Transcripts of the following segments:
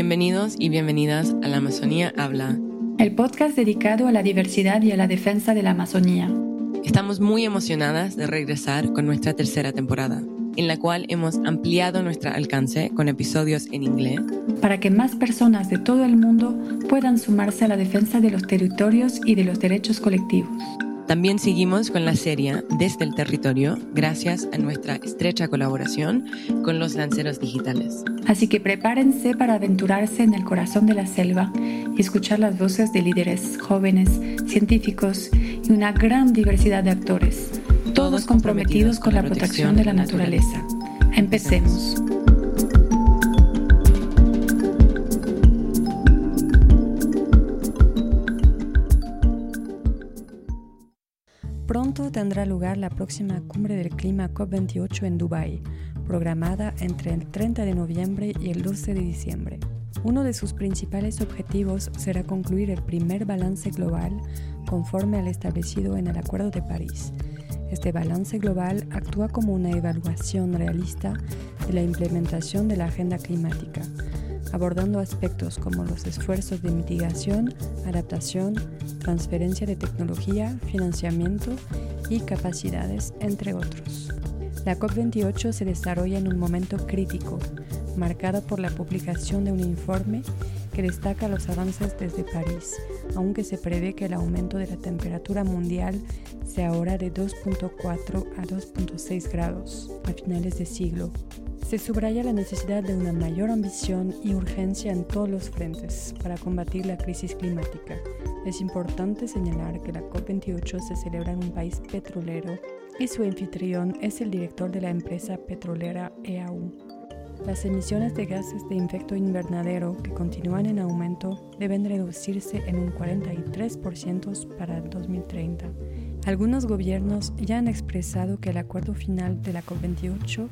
Bienvenidos y bienvenidas a La Amazonía Habla, el podcast dedicado a la diversidad y a la defensa de la Amazonía. Estamos muy emocionadas de regresar con nuestra tercera temporada, en la cual hemos ampliado nuestro alcance con episodios en inglés. Para que más personas de todo el mundo puedan sumarse a la defensa de los territorios y de los derechos colectivos. También seguimos con la serie Desde el Territorio gracias a nuestra estrecha colaboración con los lanceros digitales. Así que prepárense para aventurarse en el corazón de la selva y escuchar las voces de líderes jóvenes, científicos y una gran diversidad de actores, todos comprometidos con la protección de la naturaleza. Empecemos. Pronto tendrá lugar la próxima cumbre del clima COP28 en Dubái, programada entre el 30 de noviembre y el 12 de diciembre. Uno de sus principales objetivos será concluir el primer balance global conforme al establecido en el Acuerdo de París. Este balance global actúa como una evaluación realista de la implementación de la agenda climática, abordando aspectos como los esfuerzos de mitigación, adaptación, transferencia de tecnología, financiamiento y capacidades, entre otros. La COP28 se desarrolla en un momento crítico, marcado por la publicación de un informe que destaca los avances desde París, aunque se prevé que el aumento de la temperatura mundial sea ahora de 2.4 a 2.6 grados a finales de siglo, se subraya la necesidad de una mayor ambición y urgencia en todos los frentes para combatir la crisis climática. Es importante señalar que la COP28 se celebra en un país petrolero y su anfitrión es el director de la empresa petrolera EAU. Las emisiones de gases de efecto invernadero que continúan en aumento deben reducirse en un 43% para el 2030. Algunos gobiernos ya han expresado que el acuerdo final de la COP28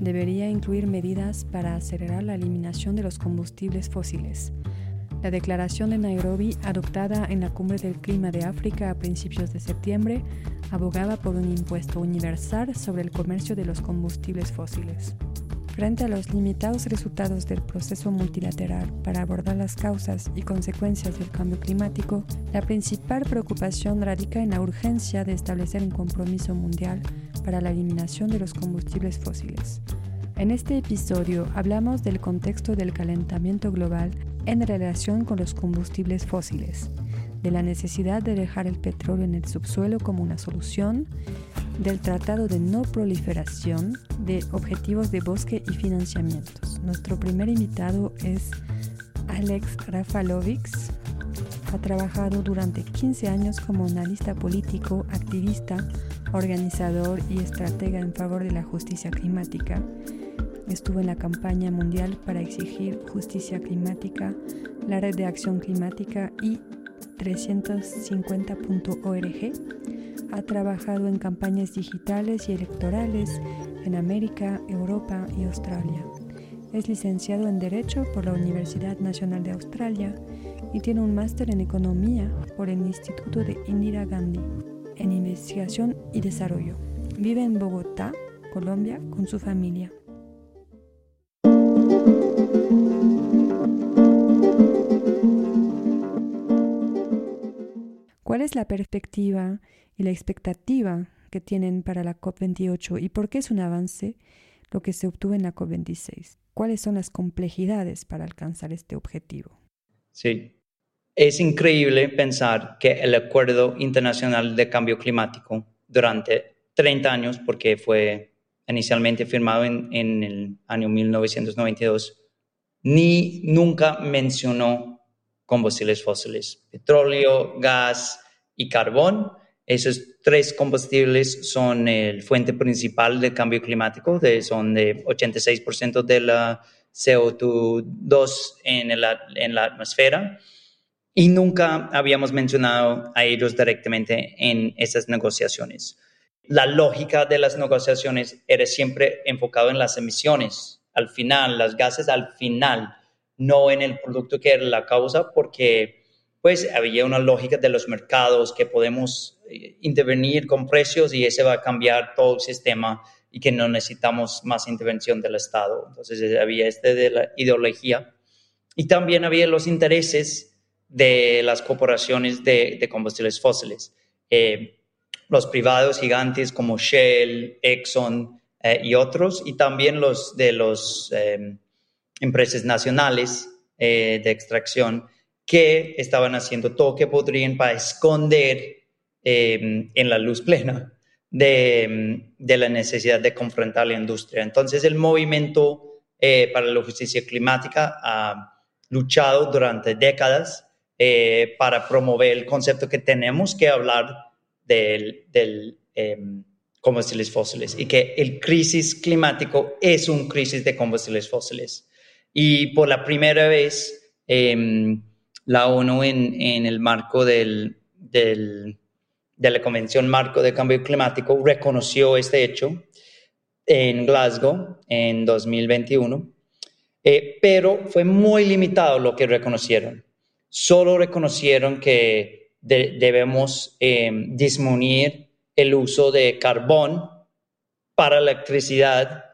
debería incluir medidas para acelerar la eliminación de los combustibles fósiles. La declaración de Nairobi, adoptada en la Cumbre del Clima de África a principios de septiembre, abogaba por un impuesto universal sobre el comercio de los combustibles fósiles. Frente a los limitados resultados del proceso multilateral para abordar las causas y consecuencias del cambio climático, la principal preocupación radica en la urgencia de establecer un compromiso mundial para la eliminación de los combustibles fósiles. En este episodio hablamos del contexto del calentamiento global en relación con los combustibles fósiles, de la necesidad de dejar el petróleo en el subsuelo como una solución, del Tratado de No Proliferación, de objetivos de bosque y financiamientos. Nuestro primer invitado es Alex Rafalovics. Ha trabajado durante 15 años como analista político, activista, organizador y estratega en favor de la justicia climática. Estuvo en la campaña mundial para exigir justicia climática, la red de acción climática y 350.org. Ha trabajado en campañas digitales y electorales en América, Europa y Australia. Es licenciado en Derecho por la Universidad Nacional de Australia y tiene un máster en Economía por el Instituto de Indira Gandhi en investigación y desarrollo. Vive en Bogotá, Colombia, con su familia. ¿Cuál es la perspectiva y la expectativa que tienen para la COP28 y por qué es un avance lo que se obtuvo en la COP26? ¿Cuáles son las complejidades para alcanzar este objetivo? Sí, es increíble pensar que el Acuerdo Internacional de Cambio Climático durante 30 años, porque fue inicialmente firmado en, el año 1992, ni nunca mencionó combustibles fósiles, petróleo, gas y carbón. Esos tres combustibles son el fuente principal del cambio climático, de, son de 86% de la CO2 en en la atmósfera y nunca habíamos mencionado a ellos directamente en esas negociaciones. La lógica de las negociaciones era siempre enfocado en las emisiones, al final, las gases al final, no en el producto que era la causa, porque pues había una lógica de los mercados que podemos eh, intervenir con precios y ese va a cambiar todo el sistema y que no necesitamos más intervención del Estado. Entonces había este de la ideología Y también había los intereses de las corporaciones de, combustibles fósiles. Eh, los privados gigantes como Shell, Exxon eh, y otros, y también los de las empresas nacionales de extracción que estaban haciendo todo que podrían para esconder en la luz plena de, la necesidad de confrontar la industria. Entonces, el movimiento eh, para la justicia climática ha luchado durante décadas eh, para promover el concepto que tenemos que hablar del, del em, combustibles fósiles y que el crisis climático es un crisis de combustibles fósiles. Y por la primera vez, em, la ONU en, el marco del, de la Convención Marco de Cambio Climático reconoció este hecho en Glasgow en 2021, eh, pero fue muy limitado lo que reconocieron. Solo reconocieron que debemos em, disminuir el uso de carbón para electricidad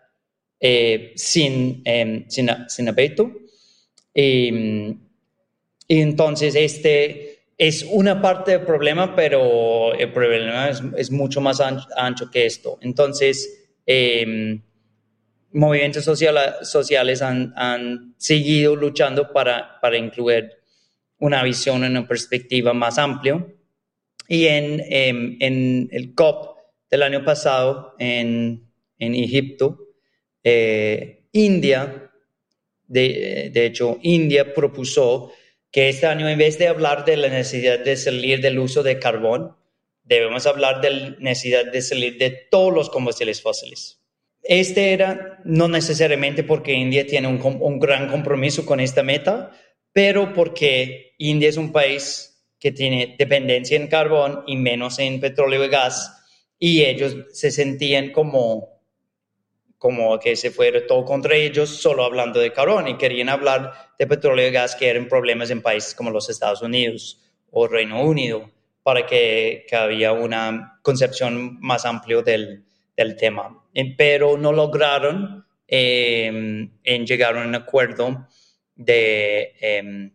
eh, sin, em, sin, sin abeto. y entonces este es una parte del problema, pero el problema es, mucho más ancho, que esto. Entonces, em, movimientos sociales han, seguido luchando para, para incluir una visión, una perspectiva más amplia. Y en, em, en el COP del año pasado en, en Egipto, eh, India, de, de hecho, India propuso que este año, en vez de hablar de la necesidad de salir del uso de carbón, debemos hablar de la necesidad de salir de todos los combustibles fósiles. Este era no necesariamente porque India tiene un, gran compromiso con esta meta, pero porque India es un país que tiene dependencia en carbón y menos en petróleo y gas, y ellos se sentían como como que se fuera todo contra ellos solo hablando de carbón y querían hablar de petróleo y gas que eran problemas en países como los Estados Unidos o Reino Unido para que, que había una concepción más amplia del, del tema. Pero no lograron em, en llegar a un acuerdo de, em,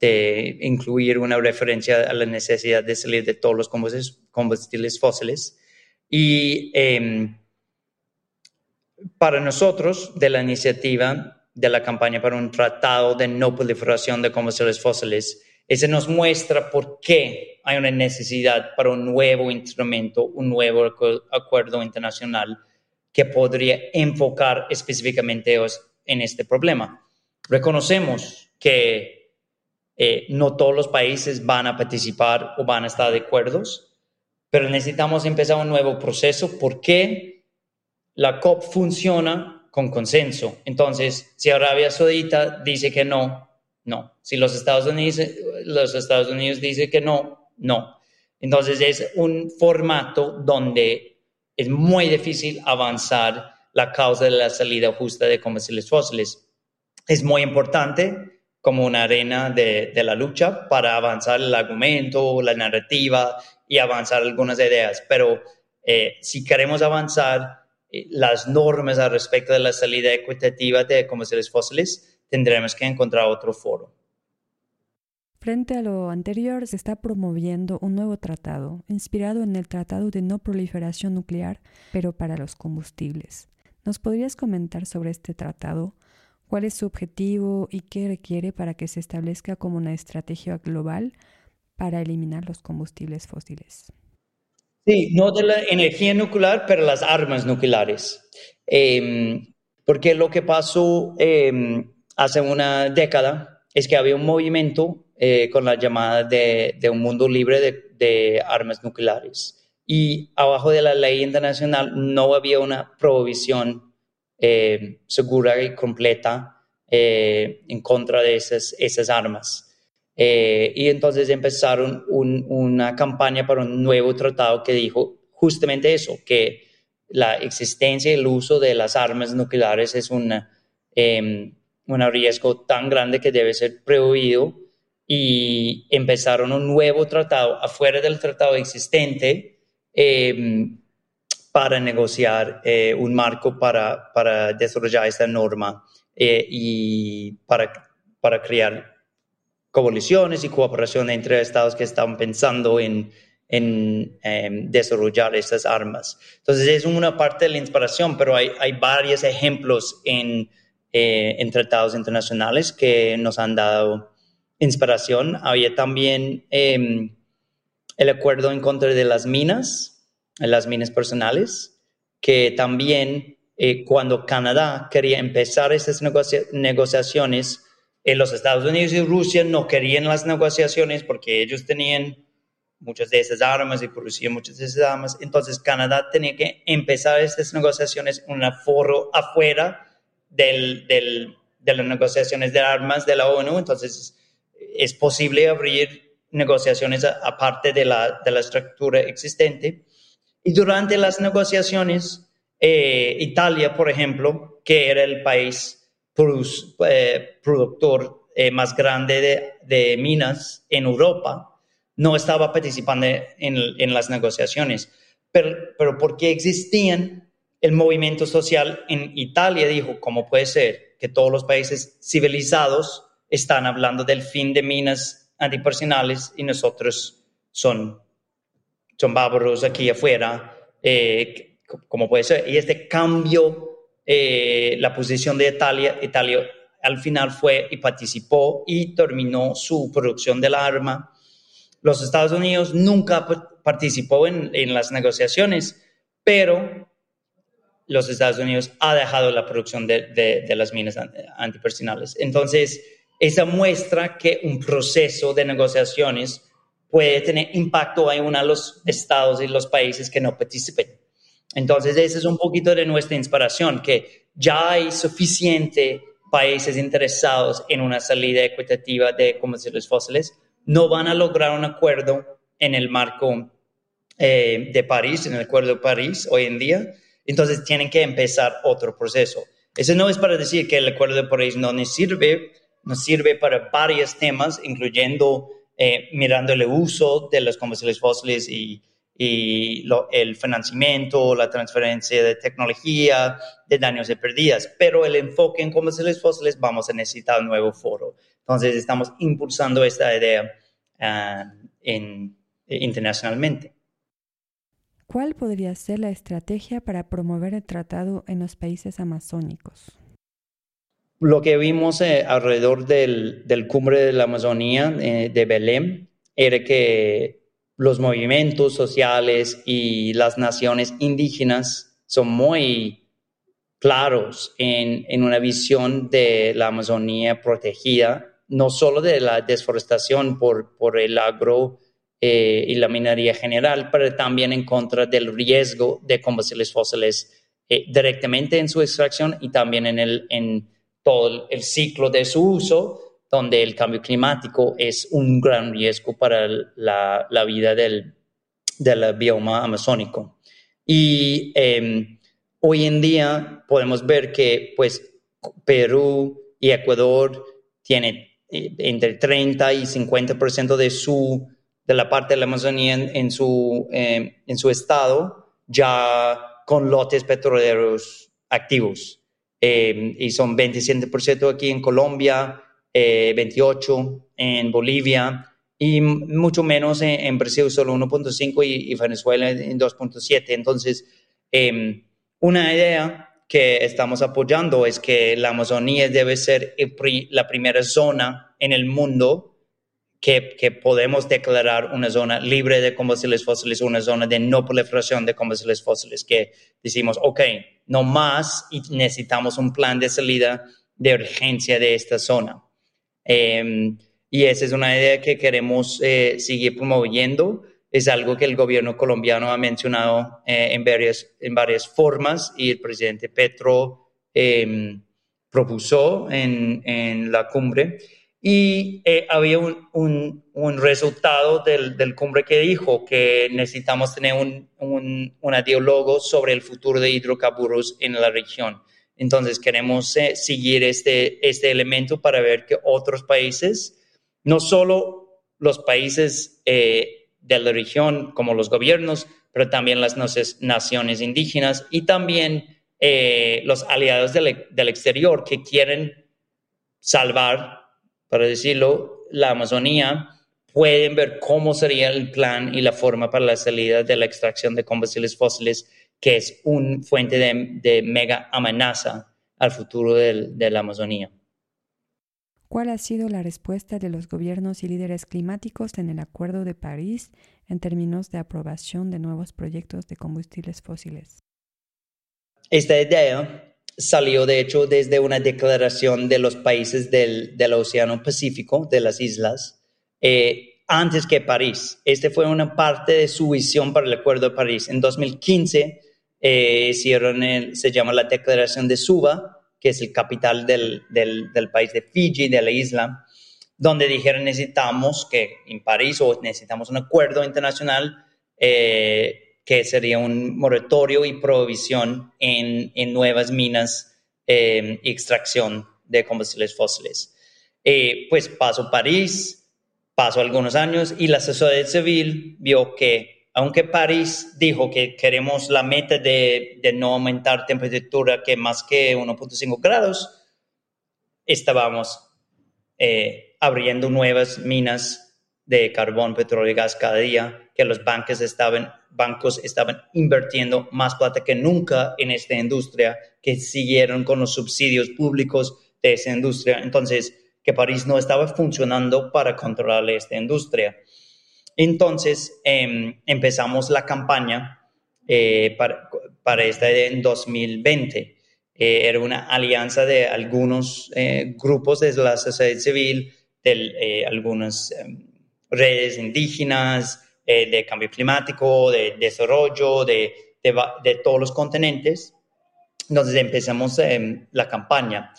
de incluir una referencia a la necesidad de salir de todos los combustibles, fósiles. Y em, para nosotros, de la iniciativa de la campaña para un tratado de no proliferación de combustibles fósiles, ese nos muestra por qué hay una necesidad para un nuevo instrumento, un nuevo acuerdo internacional que podría enfocar específicamente en este problema. Reconocemos que eh, no todos los países van a participar o van a estar de acuerdo, pero necesitamos empezar un nuevo proceso. ¿Por qué? La COP funciona con consenso. Entonces, si Arabia Saudita dice que no, no. Si los Estados Unidos, los Estados Unidos dicen que no, no. Entonces es un formato donde es muy difícil avanzar la causa de la salida justa de combustibles fósiles. Es muy importante como una arena de, la lucha para avanzar el argumento, la narrativa y avanzar algunas ideas. Pero eh, si queremos avanzar, las normas al respecto de la salida equitativa de combustibles fósiles, tendremos que encontrar otro foro. Frente a lo anterior, se está promoviendo un nuevo tratado, inspirado en el Tratado de No Proliferación Nuclear, pero para los combustibles. ¿Nos podrías comentar sobre este tratado? ¿Cuál es su objetivo y qué requiere para que se establezca como una estrategia global para eliminar los combustibles fósiles? Sí, no de la energía nuclear, pero las armas nucleares. Em, porque lo que pasó em, hace una década es que había un movimiento eh, con la llamada de, un mundo libre de, armas nucleares. Y abajo de la ley internacional no había una prohibición eh, segura y completa eh, en contra de esas armas. Eh, y entonces empezaron una campaña para un nuevo tratado que dijo justamente eso, que la existencia y el uso de las armas nucleares es em, un riesgo tan grande que debe ser prohibido. Y empezaron un nuevo tratado afuera del tratado existente em, para negociar eh, un marco para, para desarrollar esta norma eh, y para para crear coaliciones y cooperación entre estados que están pensando en, em, desarrollar estas armas. Entonces es una parte de la inspiración, pero hay, varios ejemplos en, eh, en tratados internacionales que nos han dado inspiración. Había también em, el acuerdo en contra de las minas, las minas personales, que también eh, cuando Canadá quería empezar estas negociaciones, los Estados Unidos y Rusia no querían las negociaciones porque ellos tenían muchas de esas armas y producían muchas de esas armas. Entonces Canadá tenía que empezar estas negociaciones en un foro afuera del, del, de las negociaciones de armas de la ONU. Entonces es posible abrir negociaciones aparte de la, de la estructura existente. Y durante las negociaciones, eh, Italia, por ejemplo, que era el país eh, productor eh, más grande de, minas en Europa, no estaba participando en, las negociaciones. Pero, pero porque existían, el movimiento social en Italia dijo, ¿cómo puede ser que todos los países civilizados están hablando del fin de minas antipersonales y nosotros son, son bárbaros aquí afuera? Eh, ¿Cómo puede ser? Y este cambio eh, la posición de Italia. Italia al final fue y participó y terminó su producción del arma. Los Estados Unidos nunca participó en, las negociaciones, pero los Estados Unidos ha dejado la producción de, las minas antipersonales. Entonces, esa muestra que un proceso de negociaciones puede tener impacto en uno de los estados y los países que no participen. Entonces, ese es un poquito de nuestra inspiración, que ya hay suficiente países interesados en una salida equitativa de combustibles fósiles, no van a lograr un acuerdo en el marco eh, de París, en el acuerdo de París hoy en día, entonces tienen que empezar otro proceso. Eso no es para decir que el acuerdo de París no nos sirve, nos sirve para varios temas, incluyendo eh, mirando el uso de los combustibles fósiles y y el financiamiento, la transferencia de tecnología, de daños y pérdidas. Pero el enfoque en combustibles fósiles vamos a necesitar un nuevo foro. Entonces estamos impulsando esta idea ah, internacionalmente. ¿Cuál podría ser la estrategia para promover el tratado en los países amazónicos? Lo que vimos eh, alrededor del, del, cumbre de la Amazonía eh, de Belém era que los movimientos sociales y las naciones indígenas son muy claros en, una visión de la Amazonía protegida, no solo de la deforestación por, por el agro eh, y la minería general, pero también en contra del riesgo de combustibles fósiles eh, directamente en su extracción y también en, el, en todo el ciclo de su uso donde el cambio climático es un gran riesgo para la, vida del, del, bioma amazónico. Y em, hoy en día podemos ver que pues, Perú y Ecuador tienen eh, entre 30 y 50% de, su, de la parte de la Amazonía en, su, em, en su estado ya con lotes petroleros activos. Em, y son 27% aquí en Colombia, 28 eh, en Bolivia y mucho menos en, Brasil, solo 1.5 y, Venezuela en 2.7. Entonces, em, una idea que estamos apoyando es que la Amazonía debe ser la primera zona en el mundo que, que, podemos declarar una zona libre de combustibles fósiles, una zona de no proliferación de combustibles fósiles, que decimos, ok, no más y necesitamos un plan de salida de urgencia de esta zona. Em, y esa es una idea que queremos eh, seguir promoviendo. Es algo que el gobierno colombiano ha mencionado eh, en, varias, en varias formas y el presidente Petro em, propuso en, en, la cumbre. Y eh, había un, un, un resultado del, del, cumbre que dijo que necesitamos tener un, un, un diálogo sobre el futuro de hidrocarburos en la región. Entonces queremos eh, seguir este, este elemento para ver que otros países, no solo los países eh, de la región como los gobiernos, pero también las naciones indígenas y también eh, los aliados del, exterior que quieren salvar para decirlo, la Amazonía, pueden ver cómo sería el plan y la forma para la salida de la extracción de combustibles fósiles, que es una fuente de, mega amenaza al futuro de la Amazonía. ¿Cuál ha sido la respuesta de los gobiernos y líderes climáticos en el Acuerdo de París en términos de aprobación de nuevos proyectos de combustibles fósiles? Esta idea salió, de hecho, desde una declaración de los países del, Océano Pacífico, de las islas, eh, antes que París. Este fue una parte de su visión para el Acuerdo de París. En 2015 eh, hicieron se llama la Declaración de Suba, que es el capital del, país de Fiji, de la isla, donde dijeron necesitamos que en París o necesitamos un acuerdo internacional eh, que sería un moratorio y prohibición en, nuevas minas eh, y extracción de combustibles fósiles. Eh, pues pasó París, pasó algunos años y la sociedad civil vio que aunque París dijo que queremos la meta de, no aumentar temperatura que más que 1.5 grados, estábamos eh, abriendo nuevas minas de carbón, petróleo y gas cada día, que los bancos estaban, bancos estaban invirtiendo más plata que nunca en esta industria, que siguieron con los subsidios públicos de esa industria. Entonces, que París no estaba funcionando para controlar esta industria. Entonces em, empezamos la campaña eh, para, para, esta en 2020. Eh, era una alianza de algunos eh, grupos de la sociedad civil, de algunas em, redes indígenas, de cambio climático, de desarrollo, de, de, todos los continentes. Entonces empezamos em, la campaña.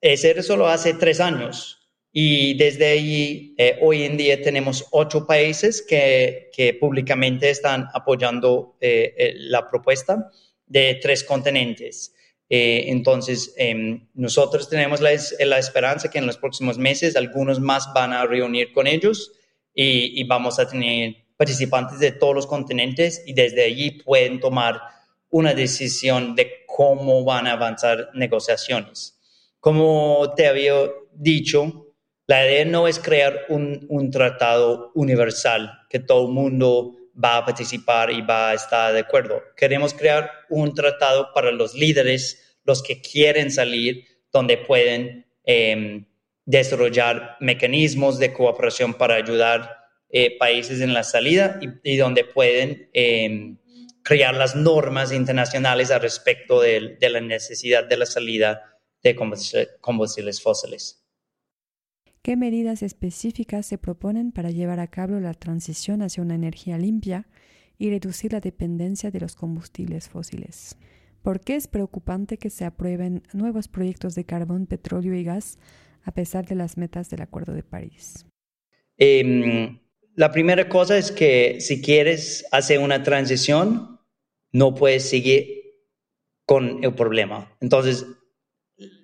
Ese era solo hace tres años. Y desde ahí, eh, hoy en día tenemos ocho países que, que públicamente están apoyando eh, eh, la propuesta de tres continentes. entonces, em, nosotros tenemos la, la, esperanza que en los próximos meses algunos más van a reunir con ellos y, y vamos a tener participantes de todos los continentes y desde allí pueden tomar una decisión de cómo van a avanzar negociaciones. Como te había dicho, la idea no es crear un, tratado universal que todo el mundo va a participar y va a estar de acuerdo. Queremos crear un tratado para los líderes, los que quieren salir, donde pueden em, desarrollar mecanismos de cooperación para ayudar eh, países en la salida y, donde pueden em, crear las normas internacionales al respecto de la necesidad de la salida de combustibles fósiles. ¿Qué medidas específicas se proponen para llevar a cabo la transición hacia una energía limpia y reducir la dependencia de los combustibles fósiles? ¿Por qué es preocupante que se aprueben nuevos proyectos de carbón, petróleo y gas a pesar de las metas del Acuerdo de París? Em, la primera cosa es que si quieres hacer una transición, no puedes seguir con el problema. Entonces,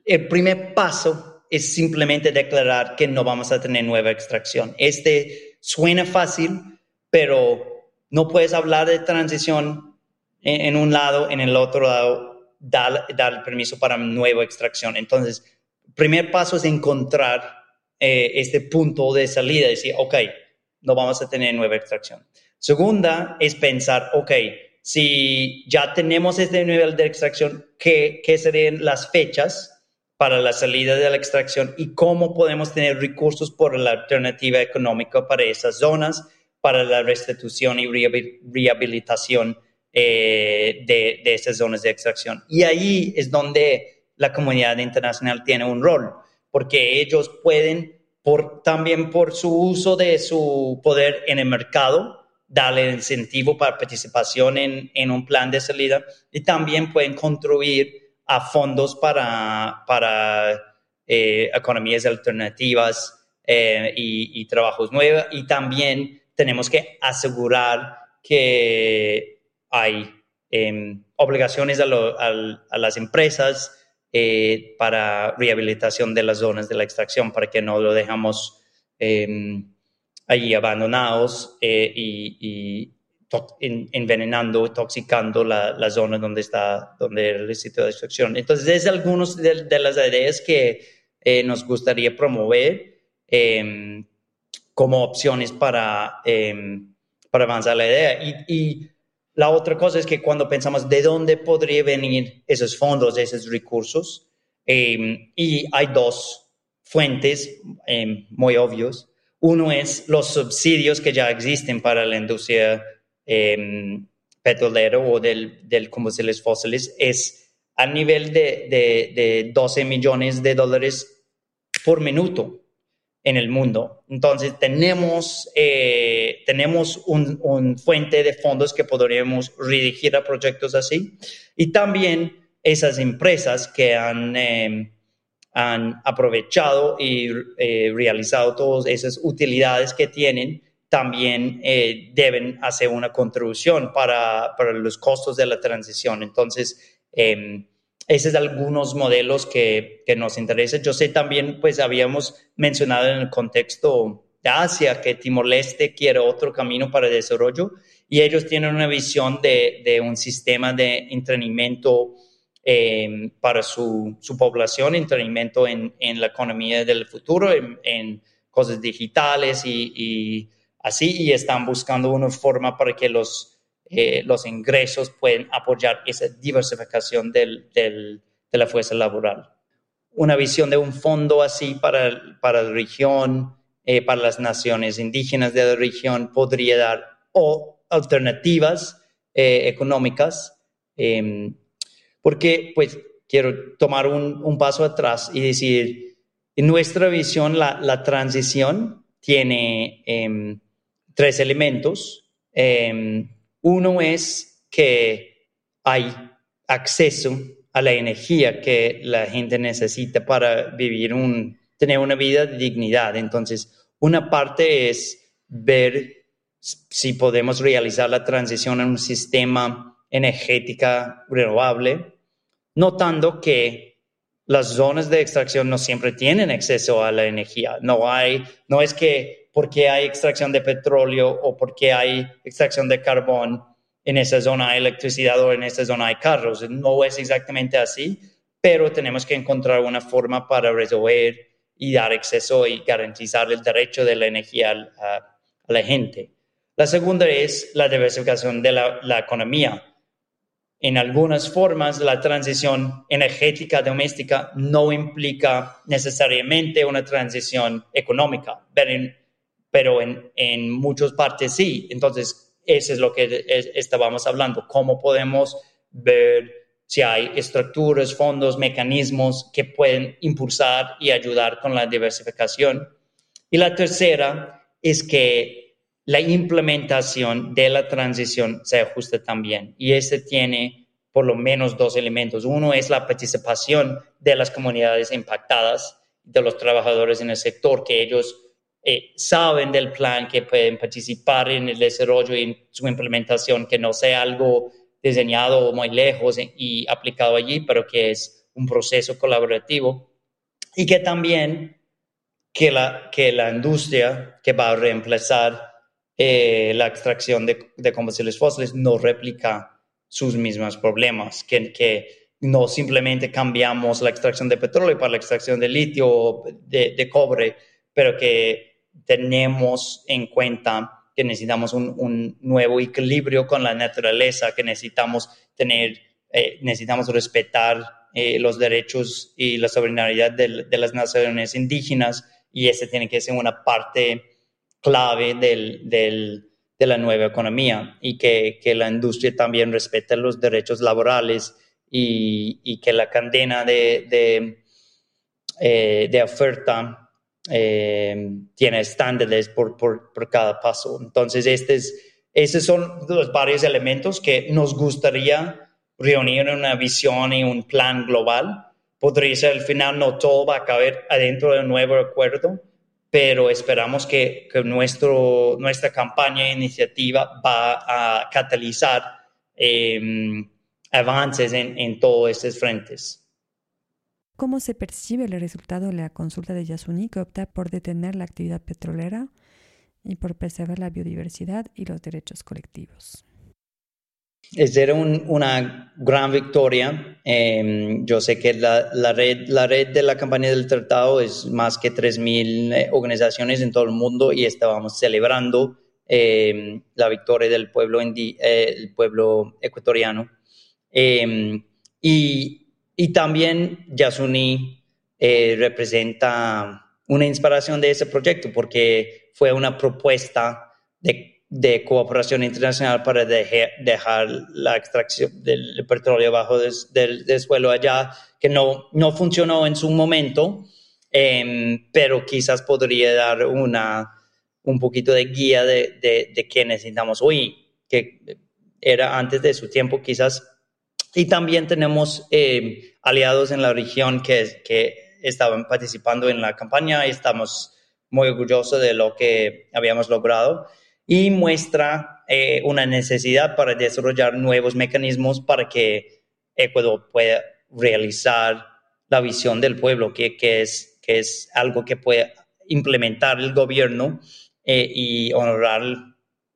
el primer paso es simplemente declarar que no vamos a tener nueva extracción. Este suena fácil, pero no puedes hablar de transición en, un lado, en el otro lado, dar, dar permiso para nueva extracción. Entonces, primer paso es encontrar eh, este punto de salida, decir, ok, no vamos a tener nueva extracción. Segunda es pensar, ok, si ya tenemos este nivel de extracción, ¿qué, qué serían las fechas para la salida de la extracción y cómo podemos tener recursos por la alternativa económica para esas zonas, para la restitución y rehabilitación eh, de, esas zonas de extracción. Y ahí es donde la comunidad internacional tiene un rol, porque ellos pueden, por, también por su uso de su poder en el mercado, darle incentivo para participación en, en un plan de salida y también pueden construir a fondos para, para eh, economías alternativas eh, y, trabajos nuevos. Y también tenemos que asegurar que hay em, obligaciones a, las empresas eh, para rehabilitación de las zonas de la extracción para que no lo dejamos em, allí abandonados y, envenenando, toxicando la, la, zona donde está, donde el sitio de extracción. Entonces, es algunas de, las ideas que eh, nos gustaría promover em, como opciones para, em, para avanzar la idea. Y, y, la otra cosa es que cuando pensamos de dónde podría venir esos fondos, esos recursos, em, y hay dos fuentes muy obvios. Uno es los subsidios que ya existen para la industria petrolera o del, del combustibles fósiles. Es a nivel de, de, 12 millones de dólares por minuto en el mundo. Entonces, tenemos, eh, tenemos un, fuente de fondos que podríamos dirigir a proyectos así. Y también esas empresas que han, eh, han aprovechado y eh, realizado todas esas utilidades que tienen, también deben hacer una contribución para, para los costos de la transición. Entonces, eh, esos son algunos modelos que, que, nos interesan. Yo sé también, pues habíamos mencionado en el contexto de Asia que Timor-Leste quiere otro camino para el desarrollo y ellos tienen una visión de, de un sistema de entrenamiento em, para su, su, población, entrenamiento en, en, la economía del futuro, en, en cosas digitales y, y, así, y están buscando una forma para que los eh, los ingresos pueden apoyar esa diversificación del, del, de la fuerza laboral. Una visión de un fondo así para, para la región, eh, para las naciones indígenas de la región, podría dar o alternativas eh, económicas, em, porque pues quiero tomar un, un, paso atrás y decir, en nuestra visión la, la transición tiene em, tres elementos. Em, uno es que hay acceso a la energía que la gente necesita para vivir un, tener una vida de dignidad. Entonces, una parte es ver si podemos realizar la transición a un sistema energético renovable, notando que las zonas de extracción no siempre tienen acceso a la energía. No hay, no es que porque hay extracción de petróleo o porque hay extracción de carbón, en esa zona hay electricidad o en esa zona hay carros. No es exactamente así, pero tenemos que encontrar una forma para resolver y dar acceso y garantizar el derecho de la energía a, la gente. La segunda es la diversificación de la, la economía. En algunas formas, la transición energética doméstica no implica necesariamente una transición económica, pero en, pero en, en muchas partes sí. Entonces, eso es lo que estábamos hablando, cómo podemos ver si hay estructuras, fondos, mecanismos que pueden impulsar y ayudar con la diversificación. Y la tercera es que la implementación de la transición se ajuste también. Y ese tiene por lo menos dos elementos. Uno es la participación de las comunidades impactadas, de los trabajadores en el sector, que ellos eh, saben del plan, que pueden participar en el desarrollo y en su implementación, que no sea algo diseñado muy lejos y aplicado allí, pero que es un proceso colaborativo. Y que también que la, que la industria que va a reemplazar eh, la extracción de, de, combustibles fósiles no replica sus mismos problemas, que, que, no simplemente cambiamos la extracción de petróleo para la extracción de litio o de, de cobre, pero que tenemos en cuenta que necesitamos un, nuevo equilibrio con la naturaleza, que necesitamos tener, eh, necesitamos respetar eh, los derechos y la soberanía de, las naciones indígenas y ese tiene que ser una parte clave del, de la nueva economía y que, la industria también respete los derechos laborales y, que la cadena de, de, eh, de oferta eh, tiene estándares por, por, por, cada paso. Entonces, estos, esos son los varios elementos que nos gustaría reunir en una visión y un plan global. Podría ser al final no todo va a caber adentro del nuevo acuerdo, pero esperamos que, que nuestro, nuestra campaña e iniciativa va a catalizar eh, avances en, en todos estos frentes. ¿Cómo se percibe el resultado de la consulta de Yasuni que opta por detener la actividad petrolera y por preservar la biodiversidad y los derechos colectivos? Es era una gran victoria Em, yo sé que la, la, red, la red de la campaña del tratado es más que 3.000 eh, organizaciones en todo el mundo y estábamos celebrando em, la victoria del pueblo, indi, eh, el pueblo ecuatoriano. Em, y, y, también Yasuni eh, representa una inspiración de ese proyecto porque fue una propuesta de de cooperación internacional para dejar la extracción del petróleo bajo del, suelo allá, que no, no funcionó en su momento, em, pero quizás podría dar una, un poquito de guía de, de, qué necesitamos hoy, que era antes de su tiempo quizás. Y también tenemos em, aliados en la región que, que estaban participando en la campaña y estamos muy orgullosos de lo que habíamos logrado y muestra eh, una necesidad para desarrollar nuevos mecanismos para que Ecuador pueda realizar la visión del pueblo, que, que, es, que es algo que puede implementar el gobierno eh, y honrar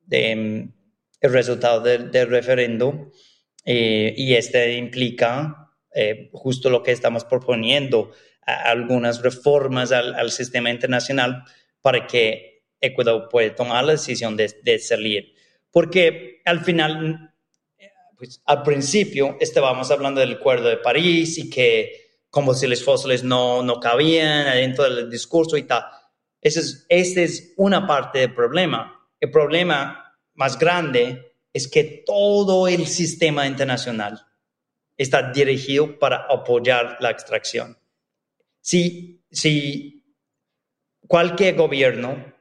em, el resultado del, referendo. Eh, y este implica justo lo que estamos proponiendo, algunas reformas al, al sistema internacional para que Ecuador puede tomar la decisión de, salir. Porque al final, pues al principio estábamos hablando del Acuerdo de París y que los fósiles no, no cabían dentro del discurso y tal. Esa es, esa es una parte del problema. El problema más grande es que todo el sistema internacional está dirigido para apoyar la extracción. Si, si cualquier gobierno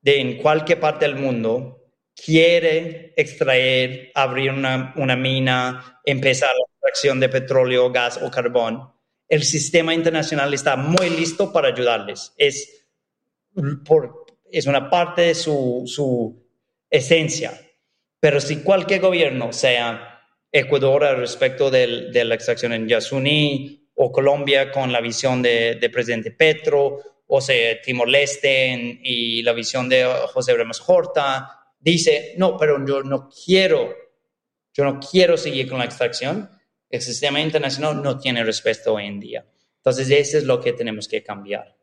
de en cualquier parte del mundo quiere extraer, abrir una, una mina, empezar la extracción de petróleo, gas o carbón, el sistema internacional está muy listo para ayudarles. Es, por, es una parte de su, su esencia. Pero si cualquier gobierno, sea Ecuador al respecto del, de la extracción en Yasuní o Colombia con la visión de, de presidente Petro o sea, Timor-Leste y la visión de José Ramos Horta, dice, no, pero yo no quiero, yo no quiero seguir con la extracción. El sistema internacional no tiene respeto hoy en día. Entonces, eso es lo que tenemos que cambiar.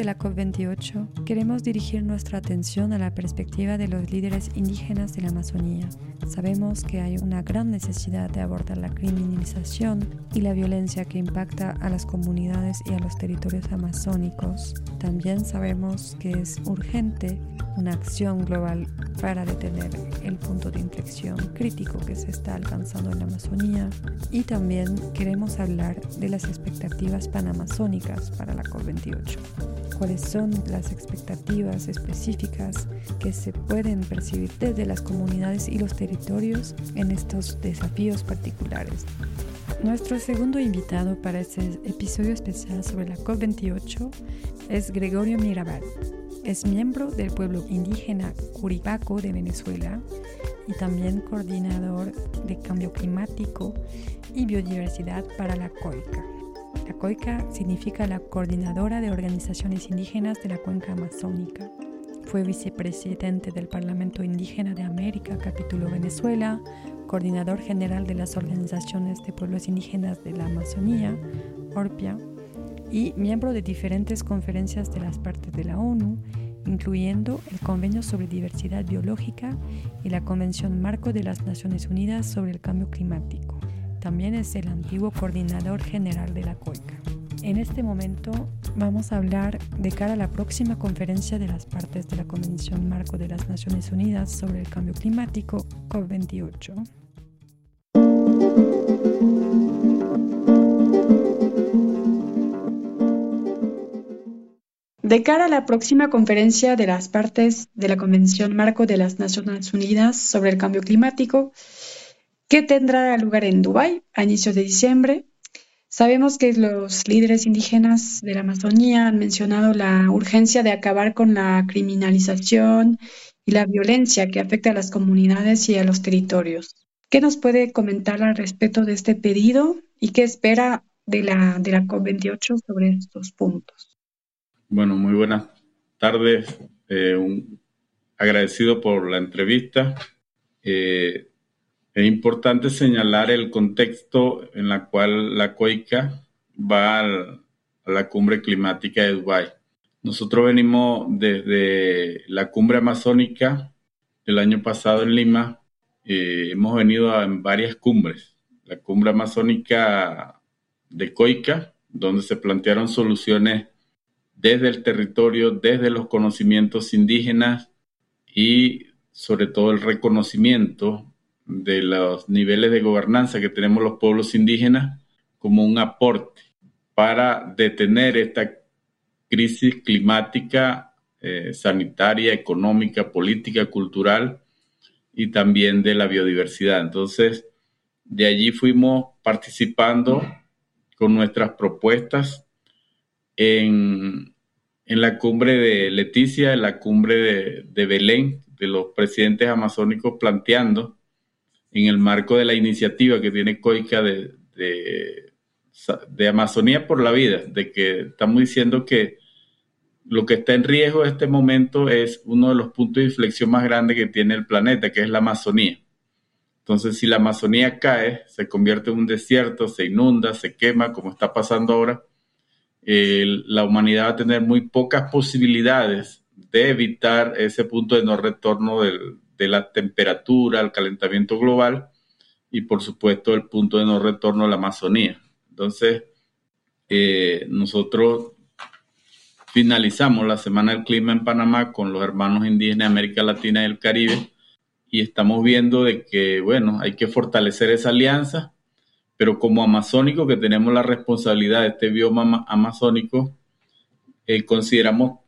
De la COP28, queremos dirigir nuestra atención a la perspectiva de los líderes indígenas de la Amazonía. Sabemos que hay una gran necesidad de abordar la criminalización y la violencia que impacta a las comunidades y a los territorios amazónicos. También sabemos que es urgente una acción global para detener el punto de inflexión crítico que se está alcanzando en la Amazonía y también queremos hablar de las expectativas panamazónicas para la COP28 cuáles son las expectativas específicas que se pueden percibir desde las comunidades y los territorios en estos desafíos particulares. Nuestro segundo invitado para este episodio especial sobre la COP28 es Gregorio Mirabal. Es miembro del pueblo indígena Curipaco de Venezuela y también coordinador de cambio climático y biodiversidad para la COICA. La COICA significa la Coordinadora de Organizaciones Indígenas de la Cuenca Amazónica. Fue vicepresidente del Parlamento Indígena de América, capítulo Venezuela, coordinador general de las Organizaciones de Pueblos Indígenas de la Amazonía, ORPIA, y miembro de diferentes conferencias de las partes de la ONU, incluyendo el Convenio sobre Diversidad Biológica y la Convención Marco de las Naciones Unidas sobre el Cambio Climático. También es el antiguo coordinador general de la COICA. En este momento vamos a hablar de cara a la próxima conferencia de las partes de la Convención Marco de las Naciones Unidas sobre el Cambio Climático, COP28. De cara a la próxima conferencia de las partes de la Convención Marco de las Naciones Unidas sobre el Cambio Climático, que tendrá lugar en Dubái a inicios de diciembre. Sabemos que los líderes indígenas de la Amazonía han mencionado la urgencia de acabar con la criminalización y la violencia que afecta a las comunidades y a los territorios. ¿Qué nos puede comentar al respecto de este pedido y qué espera de la, de la COP28 sobre estos puntos? Bueno, muy buenas tardes agradecido por la entrevista. Es importante señalar el contexto en el cual la COICA va a la cumbre climática de Dubái. Nosotros venimos desde la cumbre amazónica del año pasado en Lima. Eh, hemos venido en varias cumbres. La cumbre amazónica de Coica, donde se plantearon soluciones desde el territorio, desde los conocimientos indígenas y sobre todo el reconocimiento de los niveles de gobernanza que tenemos los pueblos indígenas como un aporte para detener esta crisis climática, eh, sanitaria, económica, política, cultural y también de la biodiversidad. Entonces, de allí fuimos participando con nuestras propuestas en, la cumbre de Leticia, en la cumbre de, Belén, de los presidentes amazónicos planteando en el marco de la iniciativa que tiene COICA de, de Amazonía por la vida, de que estamos diciendo que lo que está en riesgo en este momento es uno de los puntos de inflexión más grandes que tiene el planeta, que es la Amazonía. Entonces, si la Amazonía cae, se convierte en un desierto, se inunda, se quema, como está pasando ahora, la humanidad va a tener muy pocas posibilidades de evitar ese punto de no retorno de la temperatura, el calentamiento global y, por supuesto, el punto de no retorno a la Amazonía. Entonces, eh, nosotros finalizamos la Semana del Clima en Panamá con los hermanos indígenas de América Latina y el Caribe y estamos viendo de que, bueno, hay que fortalecer esa alianza, pero como amazónico que tenemos la responsabilidad de este bioma amazónico, eh, consideramos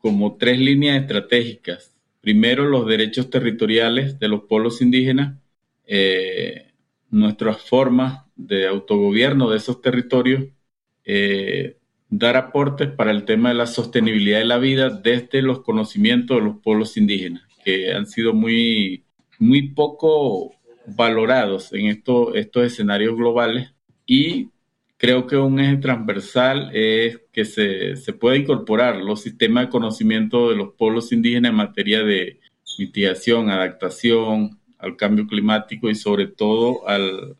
como tres líneas estratégicas. Primero, los derechos territoriales de los pueblos indígenas, eh, nuestras formas de autogobierno de esos territorios, eh, dar aportes para el tema de la sostenibilidad de la vida desde los conocimientos de los pueblos indígenas, que han sido muy, muy poco valorados en estos escenarios globales. Y creo que un eje transversal es que se, se pueda incorporar los sistemas de conocimiento de los pueblos indígenas en materia de mitigación, adaptación al cambio climático y sobre todo al,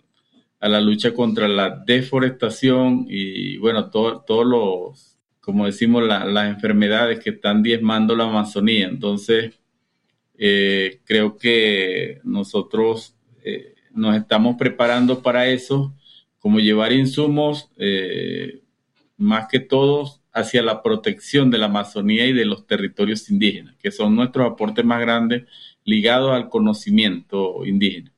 a la lucha contra la deforestación y bueno, todos los, como decimos, las enfermedades que están diezmando la Amazonía. Entonces, eh, creo que nosotros eh, nos estamos preparando para eso, como llevar insumos eh, más que todos hacia la protección de la Amazonía y de los territorios indígenas, que son nuestros aportes más grandes ligados al conocimiento indígena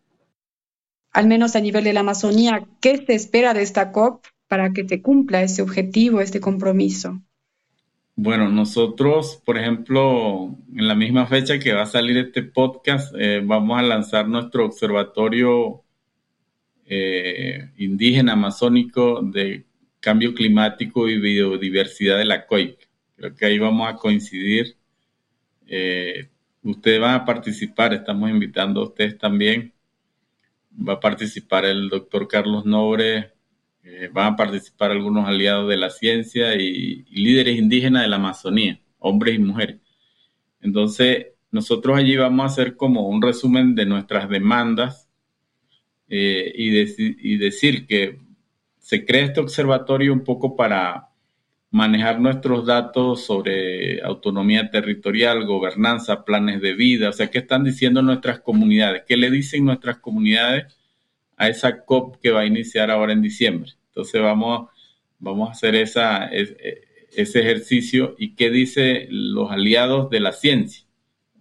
al menos a nivel de la Amazonía, ¿qué se espera de esta COP para que se cumpla ese objetivo, este compromiso? Bueno, nosotros, por ejemplo, en la misma fecha que va a salir este podcast, eh, vamos a lanzar nuestro observatorio eh, indígena amazónico de cambio climático y biodiversidad de la COIC. Creo que ahí vamos a coincidir. Eh, ustedes van a participar, estamos invitando a ustedes también va a participar el doctor Carlos Nobre, eh, van a participar algunos aliados de la ciencia y, líderes indígenas de la Amazonía, hombres y mujeres. Entonces, nosotros allí vamos a hacer como un resumen de nuestras demandas eh, y, decir que se crea este observatorio un poco para manejar nuestros datos sobre autonomía territorial, gobernanza, planes de vida, o sea, ¿qué están diciendo nuestras comunidades? ¿Qué le dicen nuestras comunidades a esa COP que va a iniciar ahora en diciembre? Entonces vamos, vamos a hacer esa, ese ejercicio y qué dicen los aliados de la ciencia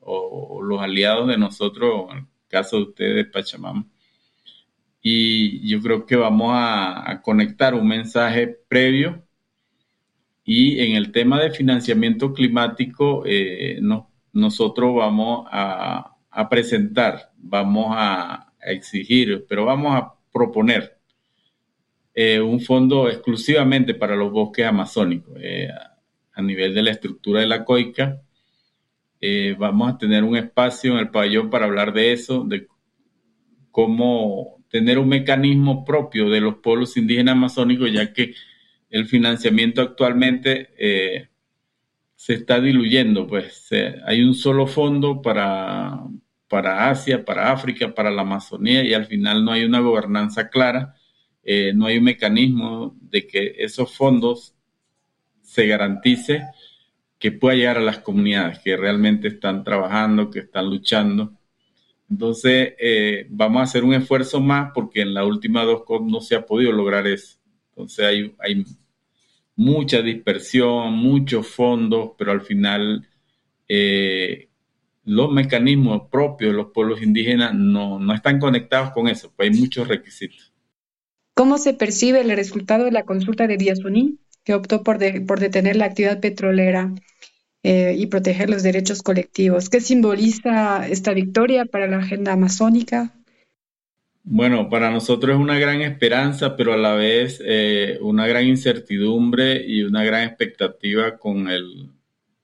o, los aliados de nosotros, en el caso de ustedes de Pachamama. Y yo creo que vamos a conectar un mensaje previo y en el tema de financiamiento climático, eh, nosotros vamos a, presentar, vamos a, exigir, pero vamos a proponer eh, un fondo exclusivamente para los bosques amazónicos. Eh, a nivel de la estructura de la COICA, vamos a tener un espacio en el pabellón para hablar de eso, de cómo tener un mecanismo propio de los pueblos indígenas amazónicos, ya que el financiamiento actualmente eh, se está diluyendo, pues hay un solo fondo para, para Asia, para África, para la Amazonía y al final no hay una gobernanza clara, eh, no hay un mecanismo de que esos fondos se garantice que pueda llegar a las comunidades que realmente están trabajando, que están luchando. Entonces, eh, vamos a hacer un esfuerzo más porque en la última dos COP no se ha podido lograr eso. Entonces, hay, mucha dispersión, muchos fondos, pero al final eh, los mecanismos propios de los pueblos indígenas no, no están conectados con eso, pues hay muchos requisitos. ¿Cómo se percibe el resultado de la consulta de Díaz-Uní, que optó por, por, detener la actividad petrolera eh, y proteger los derechos colectivos? ¿Qué simboliza esta victoria para la agenda amazónica? Bueno, para nosotros es una gran esperanza, pero a la vez eh, una gran incertidumbre y una gran expectativa con el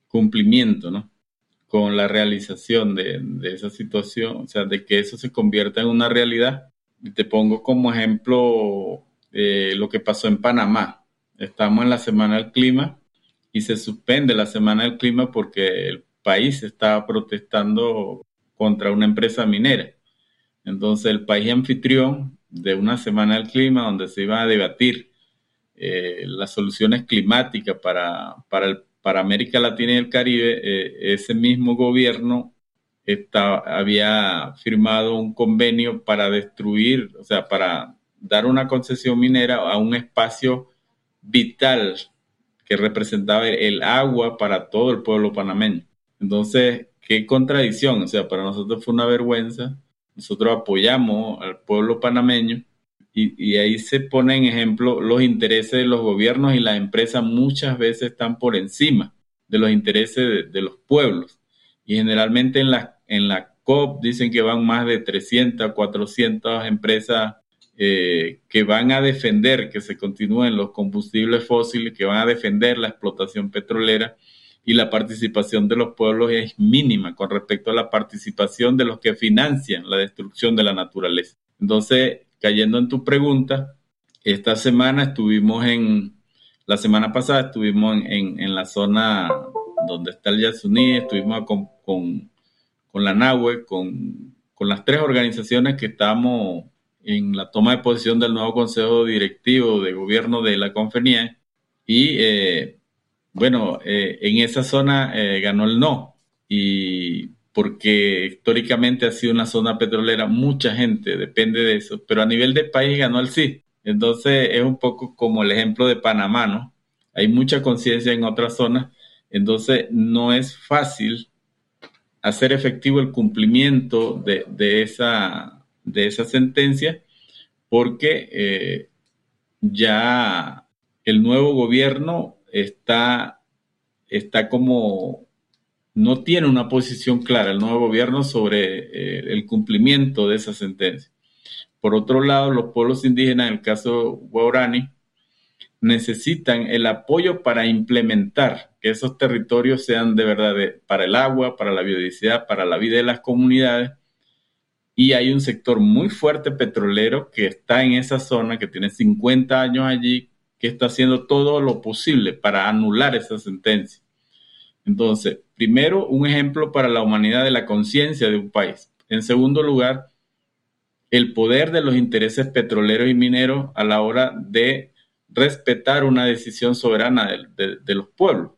cumplimiento, ¿no? Con la realización de, esa situación, o sea, de que eso se convierta en una realidad. Y te pongo como ejemplo eh, lo que pasó en Panamá. Estamos en la Semana del Clima y se suspende la Semana del Clima porque el país estaba protestando contra una empresa minera. Entonces, el país anfitrión de una semana del clima donde se iba a debatir eh, las soluciones climáticas para, para, América Latina y el Caribe, eh, ese mismo gobierno había firmado un convenio para destruir, o sea, para dar una concesión minera a un espacio vital que representaba el agua para todo el pueblo panameño. Entonces, qué contradicción, o sea, para nosotros fue una vergüenza nosotros apoyamos al pueblo panameño y, ahí se ponen en ejemplo los intereses de los gobiernos y las empresas muchas veces están por encima de los intereses de, los pueblos. Y generalmente en la, en la COP dicen que van más de 300, 400 empresas eh, que van a defender que se continúen los combustibles fósiles, que van a defender la explotación petrolera y la participación de los pueblos es mínima con respecto a la participación de los que financian la destrucción de la naturaleza. Entonces, cayendo en tu pregunta, esta semana estuvimos en, la semana pasada estuvimos en, la zona donde está el Yasuní, estuvimos con, con, la NAHUE, con, con las tres organizaciones que estamos en la toma de posición del nuevo Consejo Directivo de Gobierno de la Conferencia y eh, bueno, eh, en esa zona eh, ganó el no, y porque históricamente ha sido una zona petrolera, mucha gente depende de eso, pero a nivel de país ganó el sí. Entonces es un poco como el ejemplo de Panamá, ¿no? Hay mucha conciencia en otras zonas, entonces no es fácil hacer efectivo el cumplimiento de, esa, de esa sentencia porque eh, ya el nuevo gobierno está, está como, no tiene una posición clara el nuevo gobierno sobre eh, el cumplimiento de esa sentencia. Por otro lado, los pueblos indígenas, en el caso Guarani, necesitan el apoyo para implementar que esos territorios sean de verdad para el agua, para la biodiversidad, para la vida de las comunidades. Y hay un sector muy fuerte petrolero que está en esa zona, que tiene 50 años allí, que está haciendo todo lo posible para anular esa sentencia. Entonces, primero, un ejemplo para la humanidad de la conciencia de un país. En segundo lugar, el poder de los intereses petroleros y mineros a la hora de respetar una decisión soberana de, de los pueblos.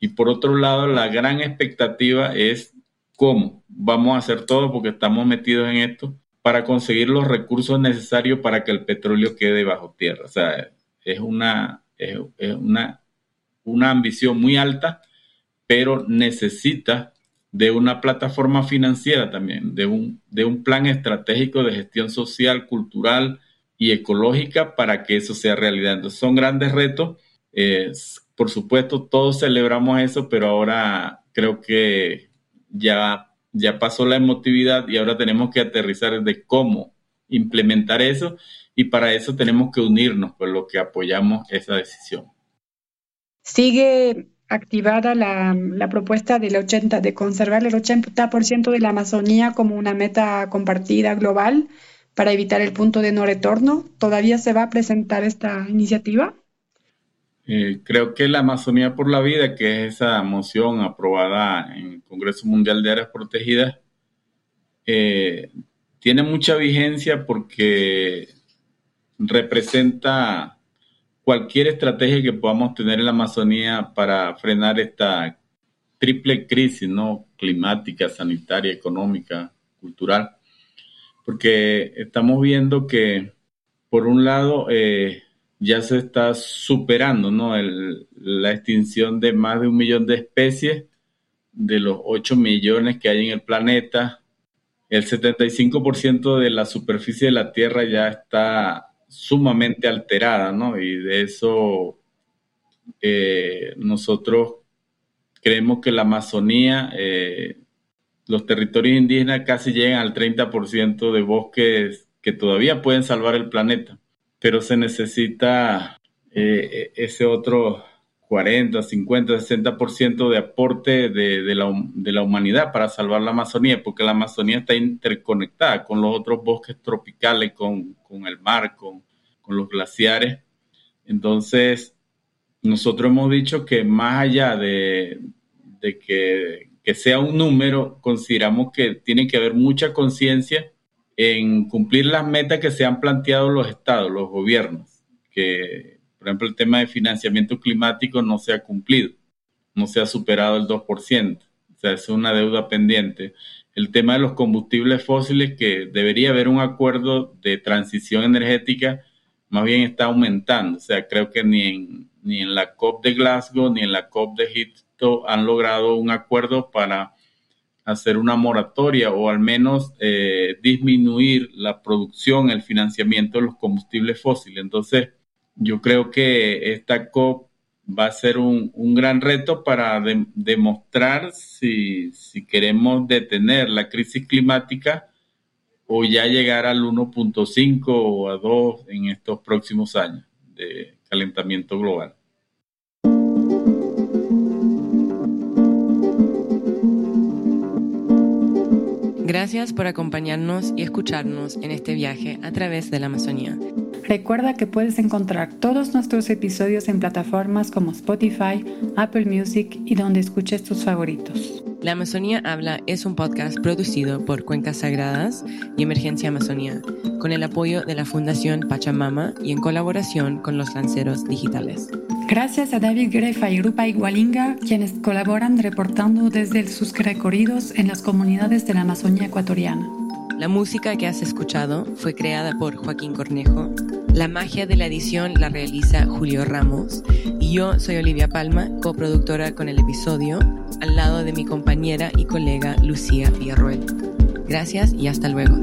Y por otro lado, la gran expectativa es cómo vamos a hacer todo porque estamos metidos en esto para conseguir los recursos necesarios para que el petróleo quede bajo tierra. O sea, es una, es, una, una ambición muy alta, pero necesita de una plataforma financiera también, de un, de un plan estratégico de gestión social, cultural y ecológica para que eso sea realidad. Entonces son grandes retos. por supuesto, todos celebramos eso, pero ahora creo que ya, ya pasó la emotividad y ahora tenemos que aterrizar de cómo implementar eso y para eso tenemos que unirnos por lo que apoyamos esa decisión. Sigue activada la, propuesta del 80, de conservar el 80% de la Amazonía como una meta compartida global para evitar el punto de no retorno. ¿Todavía se va a presentar esta iniciativa? Eh, creo que la Amazonía por la Vida, que es esa moción aprobada en el Congreso Mundial de Áreas Protegidas, eh, tiene mucha vigencia porque representa cualquier estrategia que podamos tener en la Amazonía para frenar esta triple crisis, ¿no? Climática, sanitaria, económica, cultural. Porque estamos viendo que, por un lado, eh, ya se está superando, ¿no? la extinción de más de un millón de especies de los 8 millones que hay en el planeta. El 75% de la superficie de la Tierra ya está sumamente alterada, ¿no? Y de eso eh, nosotros creemos que la Amazonía, eh, los territorios indígenas casi llegan al 30% de bosques que todavía pueden salvar el planeta, pero se necesita eh, ese otro 40, 50, 60% de aporte de, la, humanidad para salvar la Amazonía, porque la Amazonía está interconectada con los otros bosques tropicales, con, el mar, con, los glaciares. Entonces, nosotros hemos dicho que más allá de, que, sea un número, consideramos que tiene que haber mucha conciencia en cumplir las metas que se han planteado los estados, los gobiernos, que por ejemplo, el tema de financiamiento climático no se ha cumplido, no se ha superado el 2%, o sea, es una deuda pendiente. El tema de los combustibles fósiles, que debería haber un acuerdo de transición energética, más bien está aumentando. O sea, creo que ni en, ni en la COP de Glasgow ni en la COP de Egipto han logrado un acuerdo para hacer una moratoria o al menos eh, disminuir la producción, el financiamiento de los combustibles fósiles. Entonces, yo creo que esta COP va a ser un, gran reto para demostrar si, queremos detener la crisis climática o ya llegar al 1.5 o a 2 en estos próximos años de calentamiento global. Gracias por acompañarnos y escucharnos en este viaje a través de la Amazonía. Recuerda que puedes encontrar todos nuestros episodios en plataformas como Spotify, Apple Music y donde escuches tus favoritos. La Amazonía Habla es un podcast producido por Cuencas Sagradas y Emergencia Amazonía, con el apoyo de la Fundación Pachamama y en colaboración con los lanceros digitales. Gracias a David Grefa y Rupa Igualinga, quienes colaboran reportando desde sus recorridos en las comunidades de la Amazonía ecuatoriana. La música que has escuchado fue creada por Joaquín Cornejo. La magia de la edición la realiza Julio Ramos. Y yo soy Olivia Palma, coproductora con el episodio, al lado de mi compañera y colega Lucía Villarroel. Gracias y hasta luego.